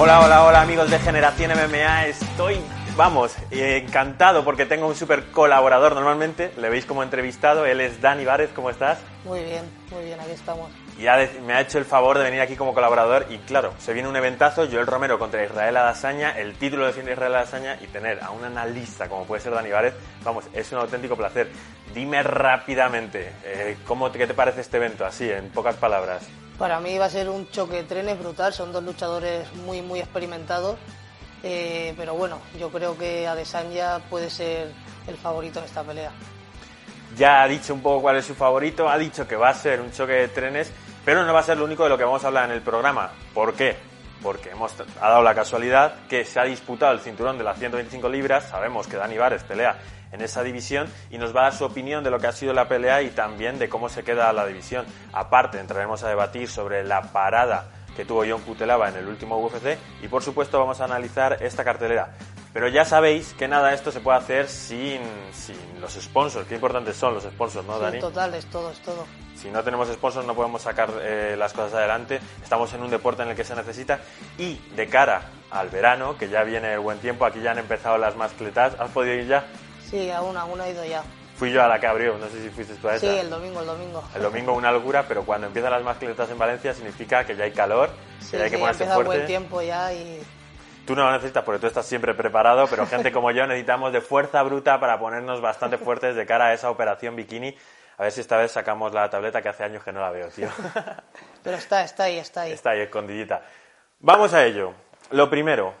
Hola, hola, hola amigos de Generación MMA. Estoy, vamos, encantado porque tengo un súper colaborador normalmente. Le veis como entrevistado. Él es Dani Várez. ¿Cómo estás? Muy bien, muy bien, aquí estamos. Y me ha hecho el favor de venir aquí como colaborador y claro, se viene un eventazo, Joel Romero contra Israel Adasaña, el título defiende Israel Adasaña y tener a un analista como puede ser Dani Várez, vamos, es un auténtico placer. Dime rápidamente, eh, ¿cómo, ¿qué te parece este evento? Así, en pocas palabras. Para mí va a ser un choque de trenes brutal, son dos luchadores muy, muy experimentados, eh, pero bueno, yo creo que Adesanya puede ser el favorito en esta pelea. Ya ha dicho un poco cuál es su favorito, ha dicho que va a ser un choque de trenes, pero no va a ser lo único de lo que vamos a hablar en el programa. ¿Por qué? Porque hemos, ha dado la casualidad que se ha disputado el cinturón de las 125 libras, sabemos que Dani Vares pelea en esa división y nos va a dar su opinión de lo que ha sido la pelea y también de cómo se queda la división. Aparte, entraremos a debatir sobre la parada que tuvo John Cutelaba en el último UFC y por supuesto vamos a analizar esta cartelera. Pero ya sabéis que nada de esto se puede hacer sin, sin los sponsors. Qué importantes son los sponsors, ¿no, Dani? total, es todo, es todo. Si no tenemos sponsors no podemos sacar eh, las cosas adelante. Estamos en un deporte en el que se necesita. Y de cara al verano, que ya viene el buen tiempo, aquí ya han empezado las mascletas. ¿Has podido ir ya? Sí, aún, aún he ido ya. Fui yo a la que abrió, no sé si fuiste tú a esa. Sí, el domingo, el domingo. El domingo una locura, pero cuando empiezan las mascletas en Valencia significa que ya hay calor, que ya hay que ponerse fuerte. buen tiempo ya y... Tú no lo necesitas porque tú estás siempre preparado, pero gente como yo necesitamos de fuerza bruta para ponernos bastante fuertes de cara a esa operación bikini. A ver si esta vez sacamos la tableta que hace años que no la veo, tío. Pero está, está ahí, está ahí. Está ahí, escondidita. Vamos a ello. Lo primero,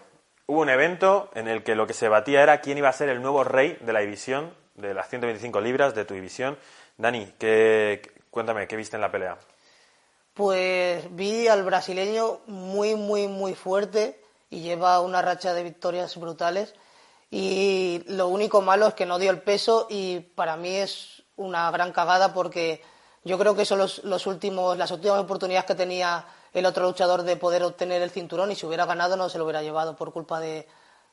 hubo un evento en el que lo que se batía era quién iba a ser el nuevo rey de la división de las 125 libras de tu división. Dani, ¿qué, cuéntame, ¿qué viste en la pelea? Pues vi al brasileño muy, muy, muy fuerte y lleva una racha de victorias brutales. Y lo único malo es que no dio el peso y para mí es una gran cagada porque yo creo que son los, los últimos, las últimas oportunidades que tenía el otro luchador de poder obtener el cinturón y si hubiera ganado no se lo hubiera llevado por culpa de,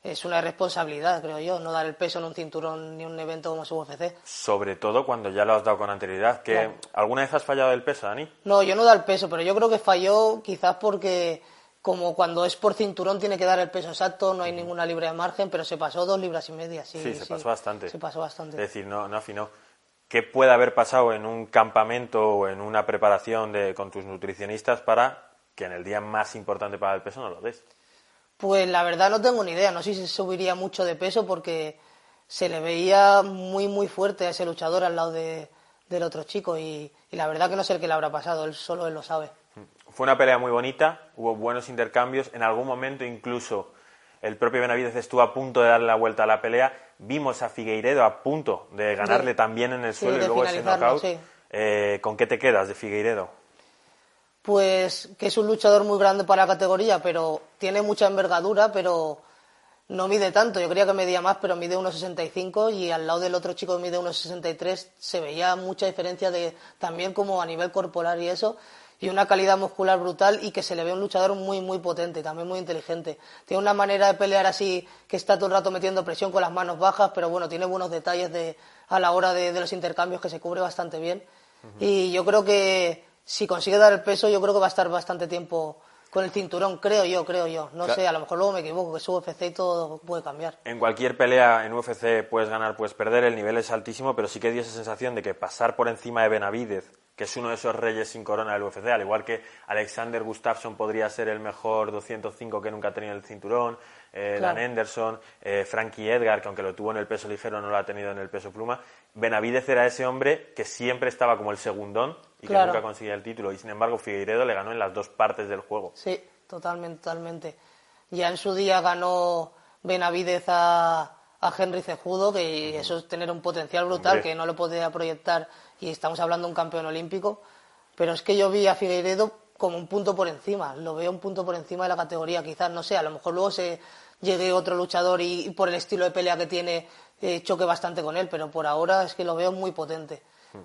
es una irresponsabilidad, creo yo, no dar el peso en un cinturón ni un evento como su UFC. Sobre todo cuando ya lo has dado con anterioridad. ¿Que ¿Alguna vez has fallado el peso, Dani? No, yo no da el peso, pero yo creo que falló quizás porque como cuando es por cinturón tiene que dar el peso exacto, no hay ninguna libre de margen, pero se pasó dos libras y media. Sí, sí se pasó bastante. Se pasó bastante. Es decir, no, no afinó. ¿Qué puede haber pasado en un campamento o en una preparación de, con tus nutricionistas para que en el día más importante para el peso no lo des? Pues la verdad no tengo ni idea, no sé si subiría mucho de peso porque se le veía muy muy fuerte a ese luchador al lado de, del otro chico y, la verdad que no sé el que le habrá pasado, él solo él lo sabe. Fue una pelea muy bonita, hubo buenos intercambios, en algún momento incluso el propio Benavides estuvo a punto de darle la vuelta a la pelea, vimos a Figueiredo a punto de ganarle también en el suelo y luego ese knockout. Eh, ¿Con qué te quedas de Figueiredo? pues que es un luchador muy grande para la categoría, pero tiene mucha envergadura, pero no mide tanto. Yo creía que medía más, pero mide 1,65 y al lado del otro chico que mide 1,63 se veía mucha diferencia de también como a nivel corporal y eso y una calidad muscular brutal y que se le ve un luchador muy muy potente, también muy inteligente. Tiene una manera de pelear así que está todo el rato metiendo presión con las manos bajas, pero bueno, tiene buenos detalles de, a la hora de, los intercambios que se cubre bastante bien. Y yo creo que si consigue dar el peso, yo creo que va a estar bastante tiempo con el cinturón, creo yo, creo yo. No sé, a lo mejor luego me equivoco, que es UFC y todo puede cambiar. En cualquier pelea en UFC puedes ganar, puedes perder, el nivel es altísimo, pero sí que dio esa sensación de que pasar por encima de Benavidez, que es uno de esos reyes sin corona del UFC, al igual que Alexander Gustafsson podría ser el mejor 205 que nunca ha tenido el cinturón, eh, Dan Henderson, eh, Frankie Edgar, que aunque lo tuvo en el peso ligero no lo ha tenido en el peso pluma. Benavidez era ese hombre que siempre estaba como el segundón y que nunca conseguía el título. Y sin embargo, Figueiredo le ganó en las dos partes del juego. Sí, totalmente, totalmente. Ya en su día ganó Benavidez a, a Henry Cejudo, que eso es tener un potencial brutal, que no lo podía proyectar y estamos hablando de un campeón olímpico. Pero es que yo vi a Figueiredo como un punto por encima, lo veo un punto por encima de la categoría, quizás, no sé, a lo mejor luego se llegue otro luchador y, por el estilo de pelea que tiene eh, choque bastante con él, pero por ahora es que lo veo muy potente. Hmm.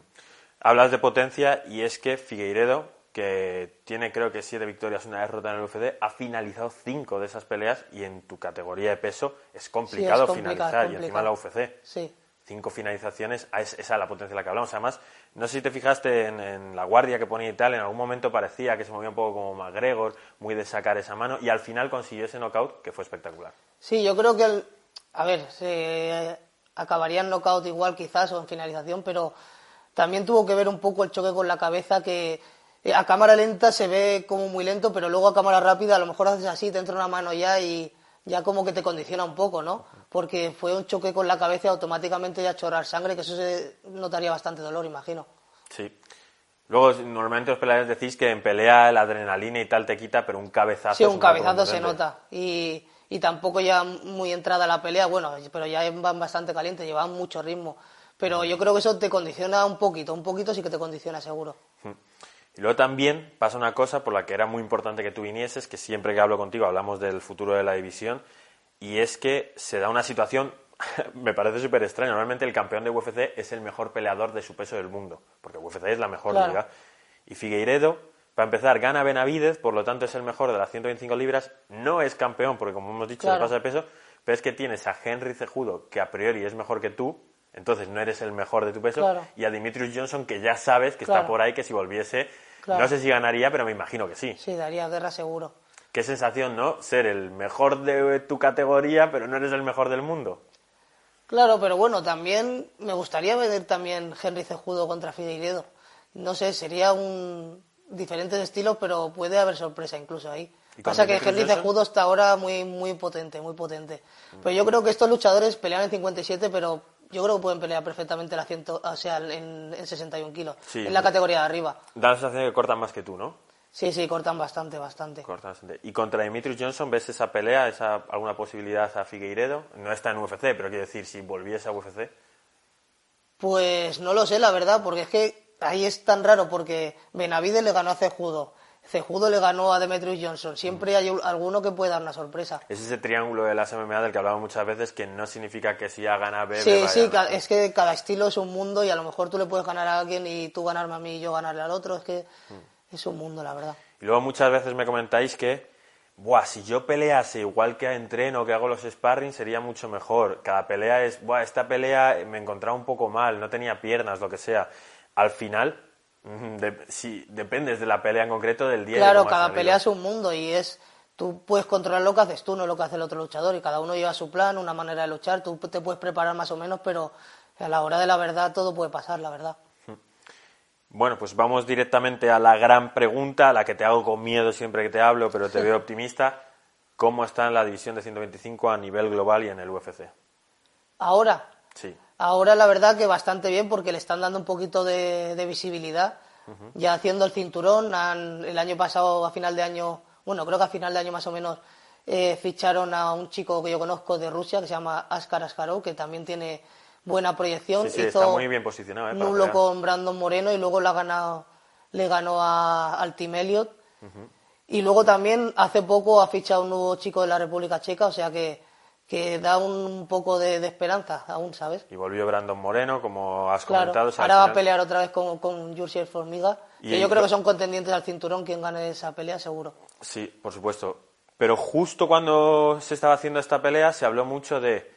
Hablas de potencia y es que Figueiredo, que tiene creo que siete victorias, una derrota en el UFC, ha finalizado cinco de esas peleas y en tu categoría de peso es complicado, finalizar y encima la UFC. Sí. Cinco finalizaciones, es, esa es la potencia de la que hablamos. Además, no sé si te fijaste en, la guardia que ponía y tal, en algún momento parecía que se movía un poco como McGregor, muy de sacar esa mano, y al final consiguió ese knockout que fue espectacular. Sí, yo creo que, el, a ver, se acabaría en knockout igual quizás o en finalización, pero también tuvo que ver un poco el choque con la cabeza que eh, a cámara lenta se ve como muy lento, pero luego a cámara rápida a lo mejor haces así, te entra una mano ya y ya como que te condiciona un poco, ¿no? Porque fue un choque con la cabeza y automáticamente ya chorrar sangre, que eso se notaría bastante dolor, imagino. Sí. Luego, normalmente los peleadores decís que en pelea la adrenalina y tal te quita, pero un cabezazo. Sí, un cabezazo se nota. Y, y tampoco ya muy entrada la pelea, bueno, pero ya van bastante calientes, llevan mucho ritmo. Pero yo creo que eso te condiciona un poquito, un poquito sí que te condiciona seguro. Y luego también pasa una cosa por la que era muy importante que tú vinieses, que siempre que hablo contigo hablamos del futuro de la división, y es que se da una situación, me parece súper extraña. Normalmente el campeón de UFC es el mejor peleador de su peso del mundo, porque UFC es la mejor liga. Y Figueiredo, para empezar, gana Benavidez, por lo tanto es el mejor de las 125 libras, no es campeón, porque como hemos dicho, claro. pasa de peso, pero es que tienes a Henry Cejudo, que a priori es mejor que tú, entonces no eres el mejor de tu peso, y a Dimitrius Johnson, que ya sabes que está por ahí, que si volviese, no sé si ganaría, pero me imagino que sí. Sí, daría guerra seguro. Qué sensación, ¿no? Ser el mejor de tu categoría, pero no eres el mejor del mundo. Claro, pero bueno, también me gustaría ver también Henry Cejudo contra Figueiredo. No sé, sería un diferentes estilos, pero puede haber sorpresa incluso ahí. Pasa que Henry Cejudo está ahora muy muy potente, muy potente. Pero yo creo que estos luchadores pelean en 57, pero yo creo que pueden pelear perfectamente la ciento, o sea, en, 61 kilos, en la categoría de arriba. Da la sensación que cortan más que tú, ¿no? Sí, sí, cortan bastante, bastante. Cortan bastante. ¿Y contra Dimitrius Johnson ves esa pelea, esa alguna posibilidad a Figueiredo? No está en UFC, pero quiero decir, si volviese a UFC. Pues no lo sé, la verdad, porque es que ahí es tan raro, porque Benavides le ganó a Cejudo, Cejudo le ganó a Demetrius Johnson. Siempre hay alguno que puede dar una sorpresa. Es ese triángulo de las MMA del que hablamos muchas veces que no significa que si A gana B. Sí, sí, es que cada estilo es un mundo y a lo mejor tú le puedes ganar a alguien y tú ganarme a mí y yo ganarle al otro. Es que mm. es un mundo, la verdad. Y luego muchas veces me comentáis que, buah, si yo pelease igual que entreno, que hago los sparring, sería mucho mejor. Cada pelea es, buah, esta pelea me encontraba un poco mal, no tenía piernas, lo que sea. Al final si dependes de la pelea en concreto del día. Claro, cada pelea es un mundo y es tú puedes controlar lo que haces tú, no lo que hace el otro luchador y cada uno lleva su plan, una manera de luchar, tú te puedes preparar más o menos, pero a la hora de la verdad todo puede pasar, la verdad. Bueno, pues vamos directamente a la gran pregunta, a la que te hago con miedo siempre que te hablo, pero te veo optimista. ¿Cómo está en la división de 125 a nivel global y en el UFC? Ahora. Sí. Ahora la verdad que bastante bien porque le están dando un poquito de, visibilidad. Ya haciendo el cinturón, el año pasado, a final de año, bueno, creo que a final de año más o menos, eh, ficharon a un chico que yo conozco de Rusia que se llama Askar Askarov, que también tiene buena proyección. Sí, está muy bien posicionado. Eh, nulo con Brandon Moreno y luego le, ha ganado, le ganó a, al Team Elliot. Y luego también hace poco ha fichado un nuevo chico de la República Checa, o sea que que da un poco de, esperanza aún, ¿sabes? Y volvió Brandon Moreno, como has comentado. ahora va a pelear otra vez con, con Formiga, y que yo creo que son contendientes al cinturón quien gane esa pelea, seguro. Sí, por supuesto. Pero justo cuando se estaba haciendo esta pelea se habló mucho de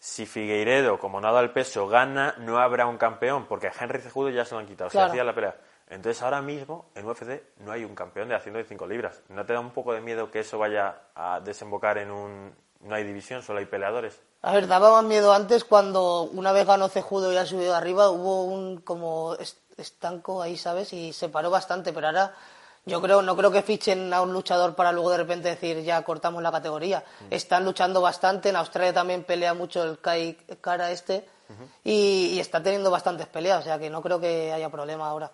si Figueiredo, como nada al peso, gana, no habrá un campeón, porque a Henry Cejudo ya se lo han quitado, se hacía la pelea. Entonces ahora mismo en UFC no hay un campeón de haciendo de 5 libras. ¿No te da un poco de miedo que eso vaya a desembocar en un no hay división, solo hay peleadores. A ver, daba más miedo antes cuando una vez ganó Cejudo y ha subido arriba, hubo un como estanco ahí, ¿sabes? Y se paró bastante, pero ahora yo creo, no creo que fichen a un luchador para luego de repente decir ya cortamos la categoría. Mm. Están luchando bastante, en Australia también pelea mucho el Kai Cara este y, está teniendo bastantes peleas, o sea que no creo que haya problema ahora.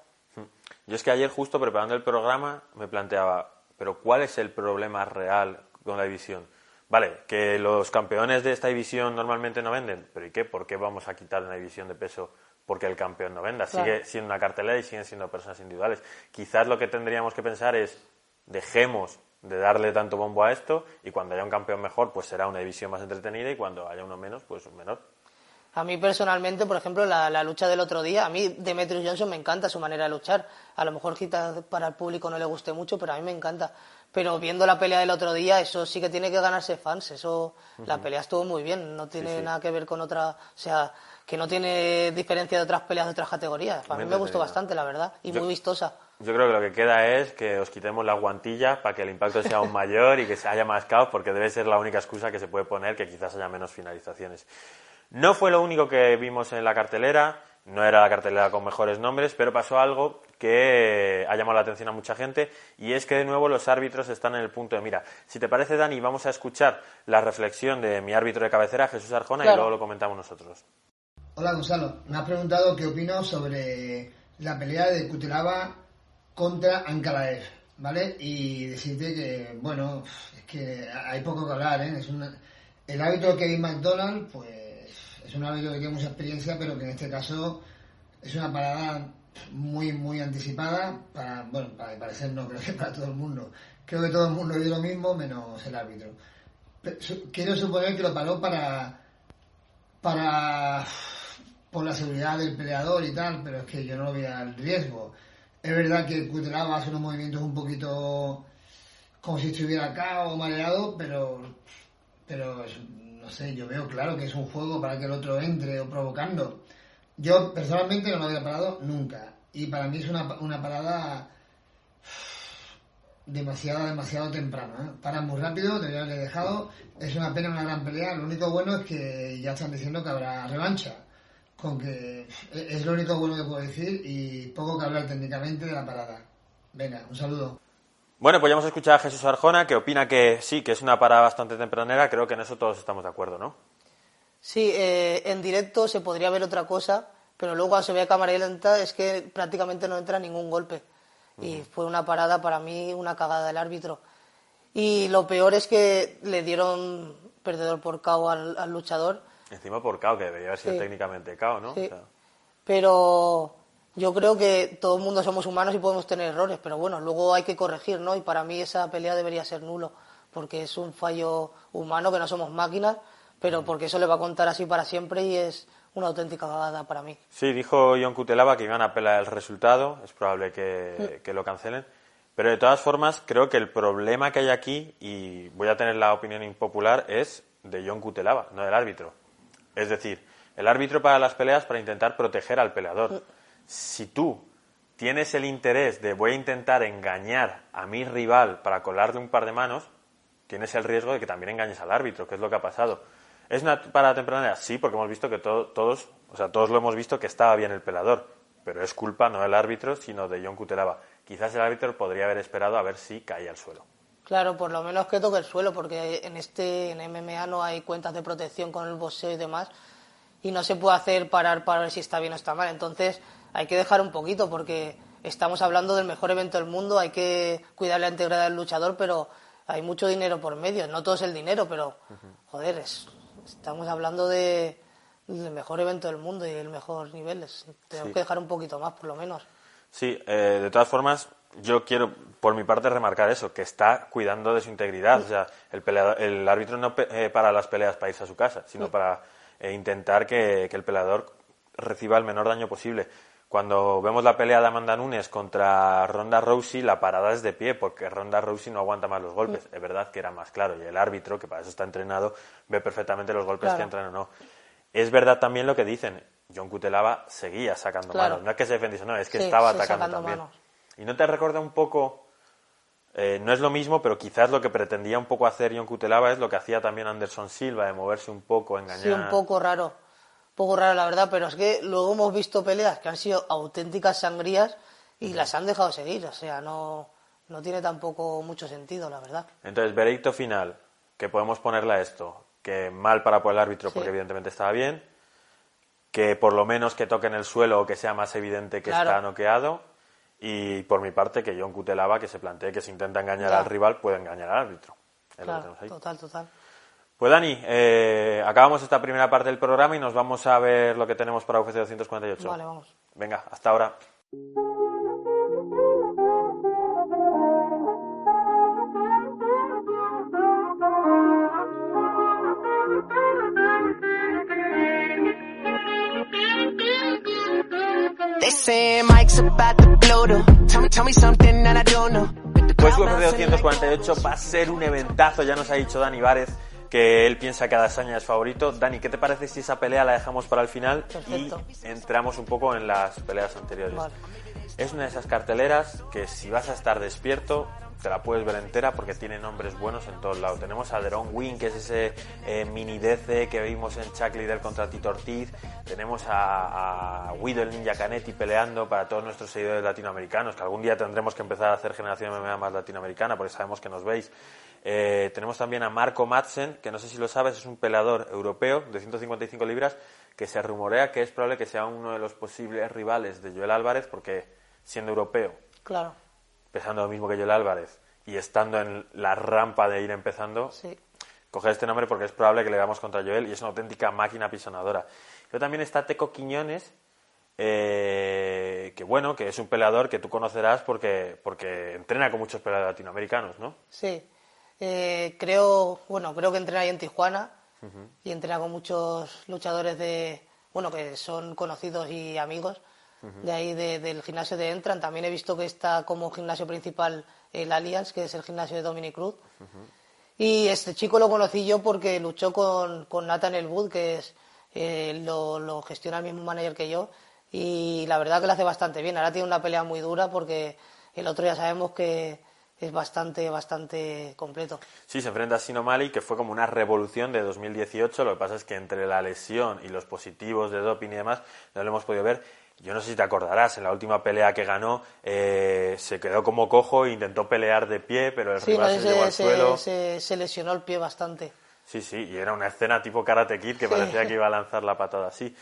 Yo es que ayer justo preparando el programa me planteaba, pero ¿cuál es el problema real con la división? Vale, que los campeones de esta división normalmente no venden, pero ¿y qué? ¿Por qué vamos a quitar una división de peso porque el campeón no venda? Sigue siendo una cartelera y siguen siendo personas individuales. Quizás lo que tendríamos que pensar es dejemos de darle tanto bombo a esto y cuando haya un campeón mejor, pues será una división más entretenida y cuando haya uno menos, pues menor. A mí personalmente, por ejemplo, la, lucha del otro día, a mí Demetrius Johnson me encanta su manera de luchar. A lo mejor quizás para el público no le guste mucho, pero a mí me encanta. Pero viendo la pelea del otro día, eso sí que tiene que ganarse fans. Eso, la pelea estuvo muy bien, no tiene nada que ver con otra, o sea, que no tiene diferencia de otras peleas de otras categorías. A mí me gustó bastante, la verdad, y muy vistosa. Yo creo que lo que queda es que os quitemos la guantilla para que el impacto sea aún mayor y que se haya más caos, porque debe ser la única excusa que se puede poner que quizás haya menos finalizaciones. No fue lo único que vimos en la cartelera, no era la cartelera con mejores nombres, pero pasó algo que ha llamado la atención a mucha gente y es que de nuevo los árbitros están en el punto de mira. Si te parece, Dani, vamos a escuchar la reflexión de mi árbitro de cabecera, Jesús Arjona, y luego lo comentamos nosotros. Hola Gonzalo, me has preguntado qué opino sobre la pelea de Kutelava contra Ankalaev, ¿vale? Y decirte que, bueno, es que hay poco que hablar, ¿eh? Es el árbitro Kevin McDonald, pues es un árbitro que tiene mucha experiencia, pero que en este caso es una parada muy, muy anticipada, para, bueno, para parecer no, creo que para todo el mundo. Creo que todo el mundo vio lo mismo, menos el árbitro. Quiero suponer que lo paró para, para, por la seguridad del peleador y tal, pero es que yo no veía el riesgo. Es verdad que Cutelaba hace unos movimientos un poquito como si estuviera acá o mareado, pero, pero no sé, yo veo claro que es un juego para que el otro entre o provocando. Yo personalmente no lo había parado nunca. Y para mí es una, una parada demasiado, demasiado temprana. ¿eh? Para muy rápido, debería haberle dejado. Es una pena, una gran pelea. Lo único bueno es que ya están diciendo que habrá revancha. Con que es lo único bueno que puedo decir y poco que hablar técnicamente de la parada. Venga, un saludo. Bueno, pues ya hemos escuchado a Jesús Arjona, que opina que sí, que es una parada bastante tempranera. Creo que en eso todos estamos de acuerdo, ¿no? Sí, eh, en directo se podría ver otra cosa, pero luego cuando se ve a cámara lenta es que prácticamente no entra ningún golpe. Y fue una parada para mí, una cagada del árbitro. Y lo peor es que le dieron perdedor por KO al, luchador. Encima por KO, que debería haber sido técnicamente KO, ¿no? Sí. Pero yo creo que todo el mundo somos humanos y podemos tener errores, pero bueno, luego hay que corregir, ¿no? Y para mí esa pelea debería ser nulo, porque es un fallo humano, que no somos máquinas, pero porque eso le va a contar así para siempre y es una auténtica cagada para mí. Sí, dijo John Cutelaba que iban a apelar el resultado, es probable que, mm. que lo cancelen, pero de todas formas creo que el problema que hay aquí, y voy a tener la opinión impopular, es de John Cutelaba, no del árbitro. Es decir, el árbitro para las peleas para intentar proteger al peleador. Si tú tienes el interés de voy a intentar engañar a mi rival para colarle un par de manos, tienes el riesgo de que también engañes al árbitro, que es lo que ha pasado. ¿Es una parada temprana? Sí, porque hemos visto que todos, o sea, todos lo hemos visto que estaba bien el pelador, pero es culpa no del árbitro, sino de John Cutelaba. Quizás el árbitro podría haber esperado a ver si caía al suelo. Claro, por lo menos que toque el suelo, porque en este en MMA no hay cuentas de protección con el boxeo y demás, y no se puede hacer parar para ver si está bien o está mal. Entonces, hay que dejar un poquito porque estamos hablando del mejor evento del mundo, hay que cuidar la integridad del luchador, pero hay mucho dinero por medio. No todo es el dinero, pero, joder, estamos hablando de, del mejor evento del mundo y el mejor nivel. Tenemos que dejar un poquito más, por lo menos. Sí, eh, de todas formas, yo quiero, por mi parte, remarcar eso, que está cuidando de su integridad. O sea, el, el árbitro no eh, para las peleas para irse a su casa, sino para eh, intentar que, que el peleador reciba el menor daño posible. Cuando vemos la pelea de Amanda Nunes contra Ronda Rousey, la parada es de pie, porque Ronda Rousey no aguanta más los golpes. Es verdad que era más claro, y el árbitro, que para eso está entrenado, ve perfectamente los golpes que entran o no. Es verdad también lo que dicen. John Cutelaba seguía sacando manos. No es que se defendiese, no, es que estaba atacando también. ¿Y no te recuerda un poco eh, no es lo mismo, pero quizás lo que pretendía un poco hacer John Cutelaba es lo que hacía también Anderson Silva, de moverse un poco, engañar. Sí, un poco raro poco raro la verdad, pero es que luego hemos visto peleas que han sido auténticas sangrías y las han dejado seguir, o sea, no, no tiene tampoco mucho sentido, la verdad. Entonces, veredicto final, que podemos ponerle a esto, que mal para por el árbitro porque evidentemente estaba bien, que por lo menos que toque en el suelo o que sea más evidente que está noqueado, y por mi parte que John Cutelaba que se plantee que si intenta engañar al rival puede engañar al árbitro. Claro, total, total. Pues Dani, eh, acabamos esta primera parte del programa y nos vamos a ver lo que tenemos para UFC 248. Vale, vamos. Venga, hasta ahora. Pues UFC 248 va a ser un eventazo, ya nos ha dicho Dani Várez que él piensa que Adesanya es favorito. Dani, ¿qué te parece si esa pelea la dejamos para el final Perfecto. y entramos un poco en las peleas anteriores? Vale. Es una de esas carteleras que si vas a estar despierto te la puedes ver entera porque tiene nombres buenos en todos lados. Tenemos a Deron Wing, que es ese eh, mini DC que vimos en Chuck Liddell contra Tito Ortiz. Tenemos a, a Guido el Ninja Canetti peleando para todos nuestros seguidores latinoamericanos, que algún día tendremos que empezar a hacer generación MMA más latinoamericana porque sabemos que nos veis. Eh, tenemos también a Marco Madsen, que no sé si lo sabes, es un peleador europeo de 155 libras que se rumorea que es probable que sea uno de los posibles rivales de Joel Álvarez porque siendo europeo Claro, pesando lo mismo que Joel Álvarez y estando en la rampa de ir empezando, sí. coger este nombre porque es probable que le veamos contra Joel y es una auténtica máquina pisonadora. Pero también está Teco Quiñones, eh, que bueno, que es un peleador que tú conocerás porque, porque entrena con muchos peleadores latinoamericanos, ¿no? Sí, Eh, creo, bueno, creo que entrena ahí en Tijuana y entrena con muchos luchadores de, bueno, que son conocidos y amigos de ahí de- del gimnasio de Entran. También he visto que está como gimnasio principal el Allianz, que es el gimnasio de Dominic Cruz. Y este chico lo conocí yo porque luchó con, con Nathan Elwood, que es, eh, lo, lo gestiona el mismo manager que yo. Y la verdad que lo hace bastante bien. Ahora tiene una pelea muy dura porque el otro ya sabemos que es bastante, bastante completo. Sí, se enfrenta a Sino Mali, que fue como una revolución de 2018. Lo que pasa es que entre la lesión y los positivos de doping y demás, no lo hemos podido ver. Yo no sé si te acordarás, en la última pelea que ganó eh, se quedó como cojo e intentó pelear de pie, pero el Sí, rival no, se llevó al se, suelo. se- se- se lesionó el pie bastante. Sí, sí, y era una escena tipo Karate Kid que Sí. parecía que iba a lanzar la patada así.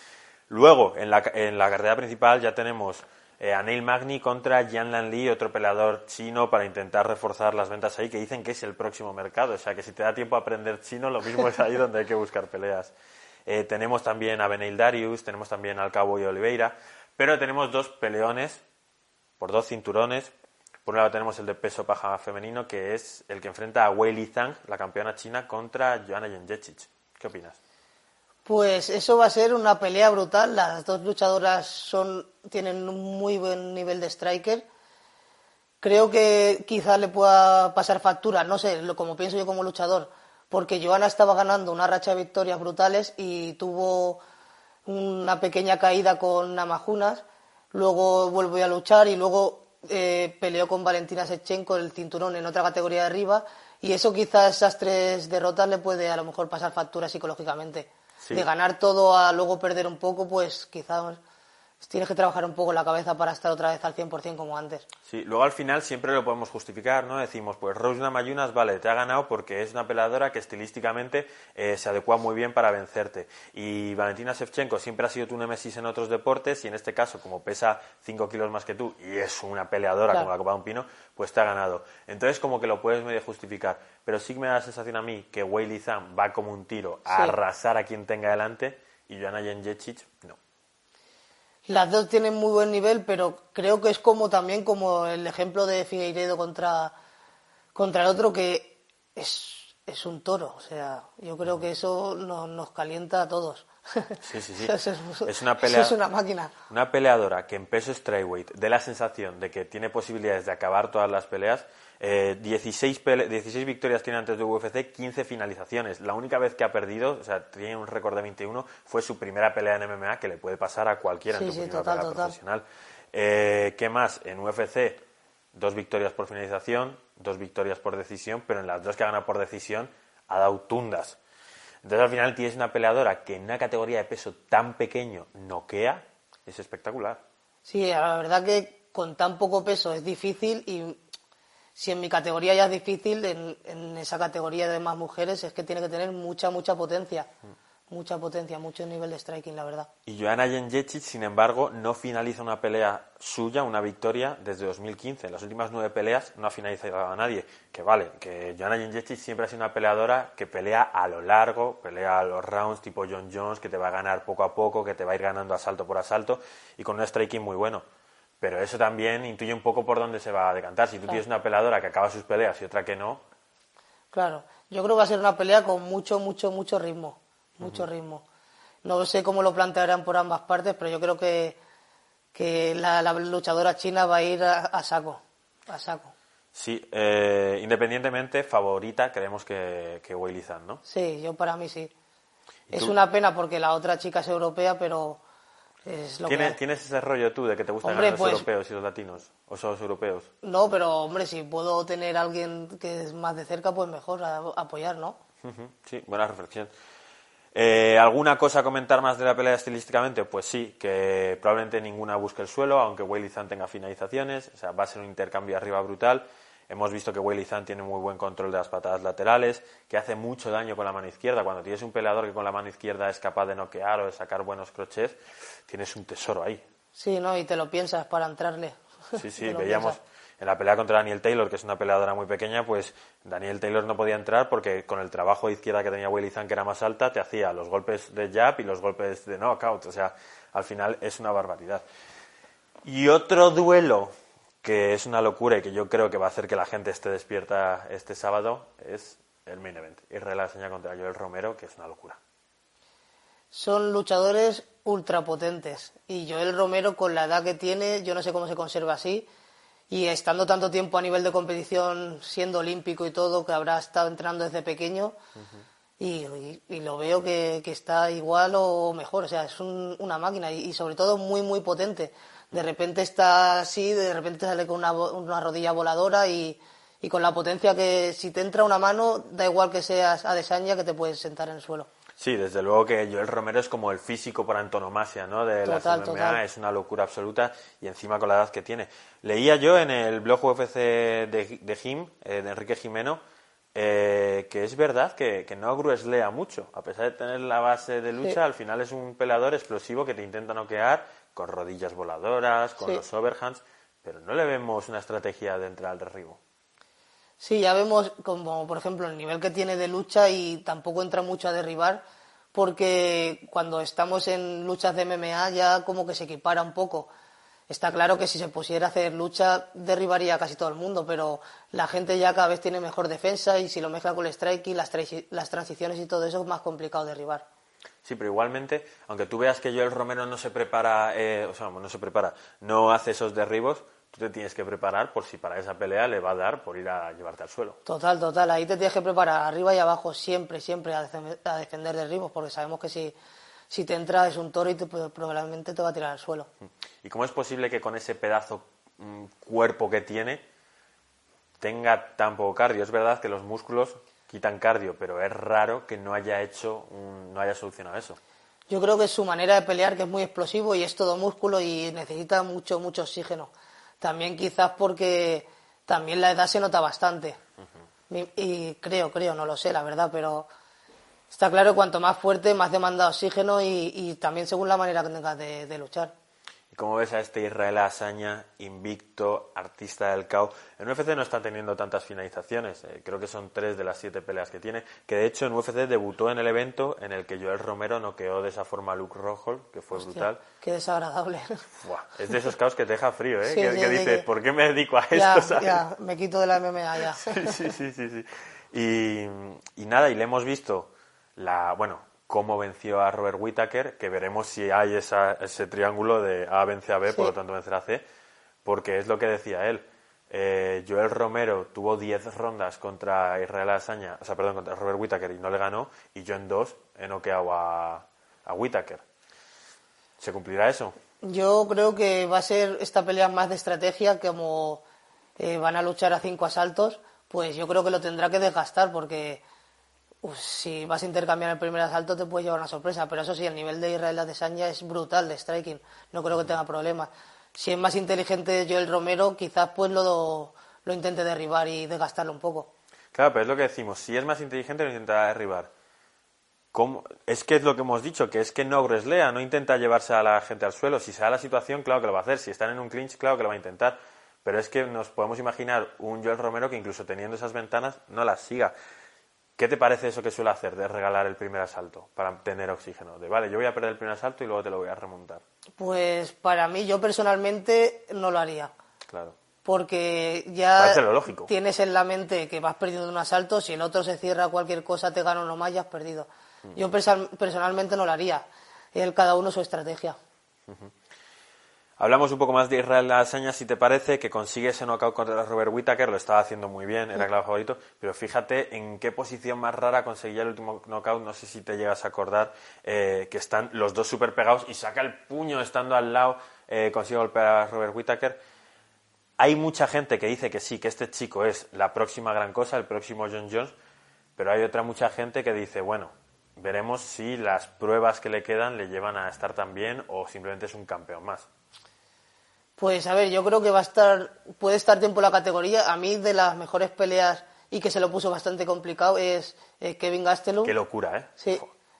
Luego, en la, en la carrera principal ya tenemos eh, a Neil Magny contra Yan Lan Li, otro peleador chino, para intentar reforzar las ventas ahí, que dicen que es el próximo mercado. O sea, que si te da tiempo a aprender chino, lo mismo es ahí donde hay que buscar peleas. Eh, tenemos también a Beneil Darius, tenemos también al Cowboy Oliveira, pero tenemos dos peleones por dos cinturones. Por un lado tenemos el de peso paja femenino, que es el que enfrenta a Wei Li Zhang, la campeona china, contra Joanna Jędrzejczyk. ¿Qué opinas? Pues eso va a ser una pelea brutal. Las dos luchadoras son, tienen un muy buen nivel de striker. Creo que quizá le pueda pasar factura, no sé, lo- como pienso yo como luchador, porque Joana estaba ganando una racha de victorias brutales y tuvo una pequeña caída con Namajunas, luego volvió a luchar y luego eh, peleó con Valentina Sechenko el cinturón en otra categoría de arriba y eso quizás esas tres derrotas le puede a lo mejor pasar factura psicológicamente. Sí. De ganar todo a luego perder un poco, pues quizás tienes que trabajar un poco la cabeza para estar otra vez al 100% como antes. Sí, luego al final siempre lo podemos justificar, ¿no? Decimos, pues Rose Namajunas, vale, te ha ganado porque es una peleadora que estilísticamente eh, se adecua muy bien para vencerte. Y Valentina Shevchenko siempre ha sido tu némesis en otros deportes y en este caso, como pesa 5 kilos más que tú y es una peleadora Claro. como la Copa de un Pino, pues te ha ganado. Entonces como que lo puedes medio justificar. Pero sí que me da la sensación a mí que Wei Li Zhang va como un tiro a Sí. arrasar a quien tenga delante y Joanna Jędrzejczyk no. Las dos tienen muy buen nivel, pero creo que es como también como el ejemplo de Figueiredo contra, contra el otro, que es, es un toro. O sea, yo creo que eso nos, nos calienta a todos. Sí, sí, sí. Eso es, Es una eso pelea- es una máquina. Una peleadora que en peso strawweight dé la sensación de que tiene posibilidades de acabar todas las peleas. eh, 16, pele- 16 victorias tiene antes de UFC, 15 finalizaciones. La única vez que ha perdido, o sea, tiene un récord de 21, fue su primera pelea en MMA, que le puede pasar a cualquiera en Sí, tu sí, primera total, pelea total. profesional. Eh, ¿Qué más? En UFC, dos victorias por finalización, dos victorias por decisión, pero en las dos que ha ganado por decisión ha dado tundas. Entonces al final tienes una peleadora que en una categoría de peso tan pequeño noquea, es espectacular. Sí, la verdad que con tan poco peso es difícil y si en mi categoría ya es difícil, en, en esa categoría de más mujeres es que tiene que tener mucha, mucha potencia. Mucha potencia, mucho nivel de striking, la verdad. Y Joanna Jędrzejczyk, sin embargo, no finaliza una pelea suya, una victoria, desde 2015. En las últimas nueve peleas no ha finalizado a nadie. Que vale, que Joanna Jędrzejczyk siempre ha sido una peleadora que pelea a lo largo, pelea a los rounds tipo John Jones, que te va a ganar poco a poco, que te va a ir ganando asalto por asalto y con un striking muy bueno. Pero eso también intuye un poco por dónde se va a decantar. Si tú tienes una peleadora que acaba sus peleas y otra que no. Claro, yo creo que va a ser una pelea con mucho, mucho, mucho ritmo mucho ritmo. No sé cómo lo plantearán por ambas partes, pero yo creo que, que la, luchadora china va a ir a, saco, a saco. Sí, eh, independientemente, favorita creemos que, que Wei Lizan, ¿no? Sí, yo para mí sí. Es una pena porque la otra chica es europea, pero es lo ¿Tienes, que ¿Tienes ese rollo tú de que te gustan los pues europeos y los latinos? ¿O son los europeos? No, pero hombre, si puedo tener a alguien que es más de cerca, pues mejor apoyar, ¿no? Sí, buena reflexión. Eh, ¿Alguna cosa a comentar más de la pelea estilísticamente? Pues sí, que probablemente ninguna busque el suelo, aunque Weili Zan tenga finalizaciones, o sea, va a ser un intercambio arriba brutal. Hemos visto que Weili Zan tiene muy buen control de las patadas laterales, que hace mucho daño con la mano izquierda. Cuando tienes un peleador que con la mano izquierda es capaz de noquear o de sacar buenos crochets, tienes un tesoro ahí. Sí, ¿no? Y te lo piensas para entrarle. Sí, sí, veíamos, en la pelea contra Daniel Taylor, que es una peleadora muy pequeña, pues Daniel Taylor no podía entrar porque con el trabajo de izquierda que tenía Willy Zan, que era más alta, te hacía los golpes de jab y los golpes de knockout. O sea, al final es una barbaridad. Y otro duelo que es una locura y que yo creo que va a hacer que la gente esté despierta este sábado es el main event. Israel Aseña contra Joel Romero, que es una locura. Son luchadores ultrapotentes y Joel Romero con la edad que tiene, yo no sé cómo se conserva así, y estando tanto tiempo a nivel de competición, siendo olímpico y todo, que habrá estado entrenando desde pequeño, y, lo veo que, está igual o mejor, o sea, es una máquina y, sobre todo muy, muy potente. De repente está así, de repente sale con una, una rodilla voladora y, y, con la potencia que si te entra una mano, da igual que seas a desaña que te puedes sentar en el suelo. Sí, desde luego que Joel Romero es como el físico por antonomasia, ¿no? De la MMA, es una locura absoluta y encima con la edad que tiene. Leía yo en el blog UFC de, de Jim, eh, de Enrique Jimeno, eh, que es verdad que, no grueslea mucho. A pesar de tener la base de lucha, al final es un peleador explosivo que te intenta noquear con rodillas voladoras, con los overhands, pero no le vemos una estrategia de entrar al derribo. Sí, ya vemos como, por ejemplo, el nivel que tiene de lucha y tampoco entra mucho a derribar, porque cuando estamos en luchas de MMA ya como que se equipara un poco. Está claro que si se pusiera a hacer lucha derribaría a casi todo el mundo, pero la gente ya cada vez tiene mejor defensa y si lo mezcla con el striking, las, las transiciones y todo eso es más complicado derribar. Sí, pero igualmente, aunque tú veas que Joel Romero no se prepara, eh, o sea, no se prepara, no hace esos derribos, tú te tienes que preparar por si para esa pelea le va a dar por ir a llevarte al suelo. Total, total. Ahí te tienes que preparar arriba y abajo siempre, siempre a defender, de ritmos, porque sabemos que si, si te entra es un toro y pues, probablemente te va a tirar al suelo. ¿Y cómo es posible que con ese pedazo mm, cuerpo que tiene tenga tan poco cardio? Es verdad que los músculos quitan cardio, pero es raro que no haya hecho, no haya solucionado eso. Yo creo que es su manera de pelear, que es muy explosivo y es todo músculo y necesita mucho, mucho oxígeno. También quizás porque también la edad se nota bastante. y, creo, creo, no lo sé, la verdad, pero está claro cuanto más fuerte, más demanda oxígeno y, también según la manera que tengas de luchar. ¿Y cómo ves a este Israel Asaña, invicto, artista del KO? En UFC no está teniendo tantas finalizaciones, eh, creo que son tres de las siete peleas que tiene, que de hecho en UFC debutó en el evento en el que Joel Romero noqueó de esa forma a Luke Rojo, que fue brutal. Qué desagradable. es de esos caos que te deja frío, ¿eh? que, dices, ¿por qué me dedico a esto? Ya, me quito de la MMA ya. sí, sí, sí, sí. Y, y nada, y le hemos visto la, bueno, cómo venció a Robert Whittaker, que veremos si hay ese triángulo de A vence a B, por lo tanto vencerá a C, porque es lo que decía él. Eh, Joel Romero tuvo 10 rondas contra Israel Asaña, o sea, perdón, contra Robert Whittaker y no le ganó, y yo en dos he noqueado a, a Whittaker. ¿Se cumplirá eso? Yo creo que va a ser esta pelea más de estrategia, como eh, van a luchar a cinco asaltos, pues yo creo que lo tendrá que desgastar, porque si vas a intercambiar el primer asalto te puede llevar una sorpresa, pero eso sí, el nivel de Israel Adesanya es brutal de striking, no creo que tenga problemas. Si es más inteligente Joel Romero, quizás pues lo, lo intente derribar y desgastarlo un poco. Claro, pero es lo que decimos, si es más inteligente lo intentará derribar. ¿cómo? es que es lo que hemos dicho, que es que no wrestlea, no intenta llevarse a la gente al suelo. Si se da la situación, claro que lo va a hacer. Si están en un clinch, claro que lo va a intentar. Pero es que nos podemos imaginar un Joel Romero que incluso teniendo esas ventanas no las siga. ¿Qué te parece eso que suele hacer de regalar el primer asalto para tener oxígeno? De vale, yo voy a perder el primer asalto y luego te lo voy a remontar. Pues para mí, yo personalmente no lo haría. Claro. Porque ya lógico. tienes en la mente que vas perdiendo un asalto, si el otro se cierra cualquier cosa, te gana uno más, ya has perdido. Mm. Yo personalmente no lo haría. El cada uno su estrategia. Hablamos un poco más de Israel Lasaña, si te parece, que consigue ese knockout contra Robert Whittaker, lo estaba haciendo muy bien, era claro favorito, pero fíjate en qué posición más rara conseguía el último knockout, no sé si te llegas a acordar, eh, que están los dos súper pegados y saca el puño estando al lado, eh, consigue golpear a Robert Whittaker. Hay mucha gente que dice que sí, que este chico es la próxima gran cosa, el próximo John Jones, pero hay otra mucha gente que dice, bueno, veremos si las pruebas que le quedan le llevan a estar tan bien o simplemente es un campeón más. Pues a ver, yo creo que va a estar, puede estar tiempo la categoría. A mí de las mejores peleas y que se lo puso bastante complicado es eh, Kevin Gastelum. Qué locura, ¿eh? Sí,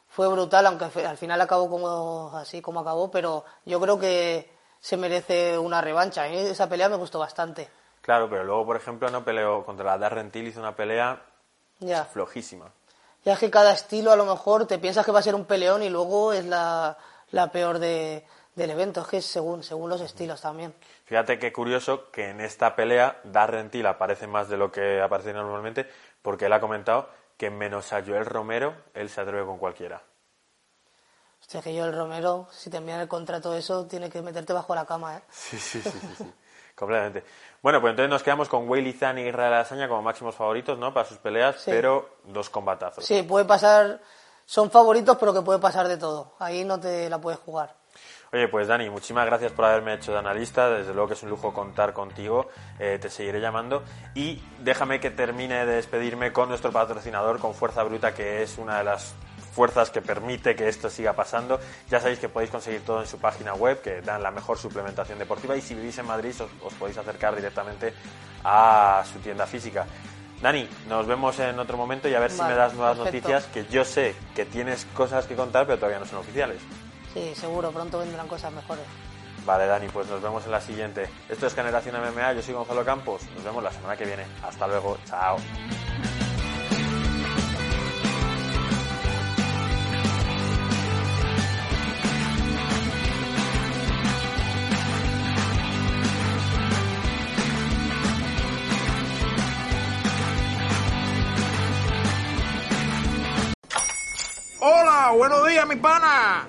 fue brutal, aunque fue- al final acabó como así como acabó, pero yo creo que se merece una revancha. A mí esa pelea me gustó bastante. Claro, pero luego, por ejemplo, no peleó contra la Darren Till, hizo una pelea Ya. flojísima. Ya es que cada estilo a lo mejor te piensas que va a ser un peleón y luego es la, la peor de, del evento. Es que es según, según los estilos también. Fíjate qué curioso que en esta pelea Darren Till aparece más de lo que aparece normalmente, porque él ha comentado que menos a Joel Romero, él se atreve con cualquiera. Hostia, que yo el Romero, si te envían el contrato eso, tiene que meterte bajo la cama, ¿eh? Sí, sí, sí, sí, sí. completamente. Bueno, pues entonces nos quedamos con Weili Zan y Israel Azaña como máximos favoritos, ¿no? Para sus peleas, Sí. pero dos combatazos. Sí, puede pasar, son favoritos, pero que puede pasar de todo. Ahí no te la puedes jugar. Oye, pues Dani, muchísimas gracias por haberme hecho de analista. Desde luego que es un lujo contar contigo. Eh, te seguiré llamando. Y déjame que termine de despedirme con nuestro patrocinador, con Fuerza Bruta, que es una de las fuerzas que permite que esto siga pasando. Ya sabéis que podéis conseguir todo en su página web, que dan la mejor suplementación deportiva. Y si vivís en Madrid, os, os podéis acercar directamente a su tienda física. Dani, nos vemos en otro momento y a ver si me das nuevas perfecto. noticias, que yo sé que tienes cosas que contar, pero todavía no son oficiales. Sí, seguro, pronto vendrán cosas mejores. Vale, Dani, pues nos vemos en la siguiente. Esto es Generación MMA, yo soy Gonzalo Campos. Nos vemos la semana que viene. Hasta luego, chao. Hola, buenos días, mi pana.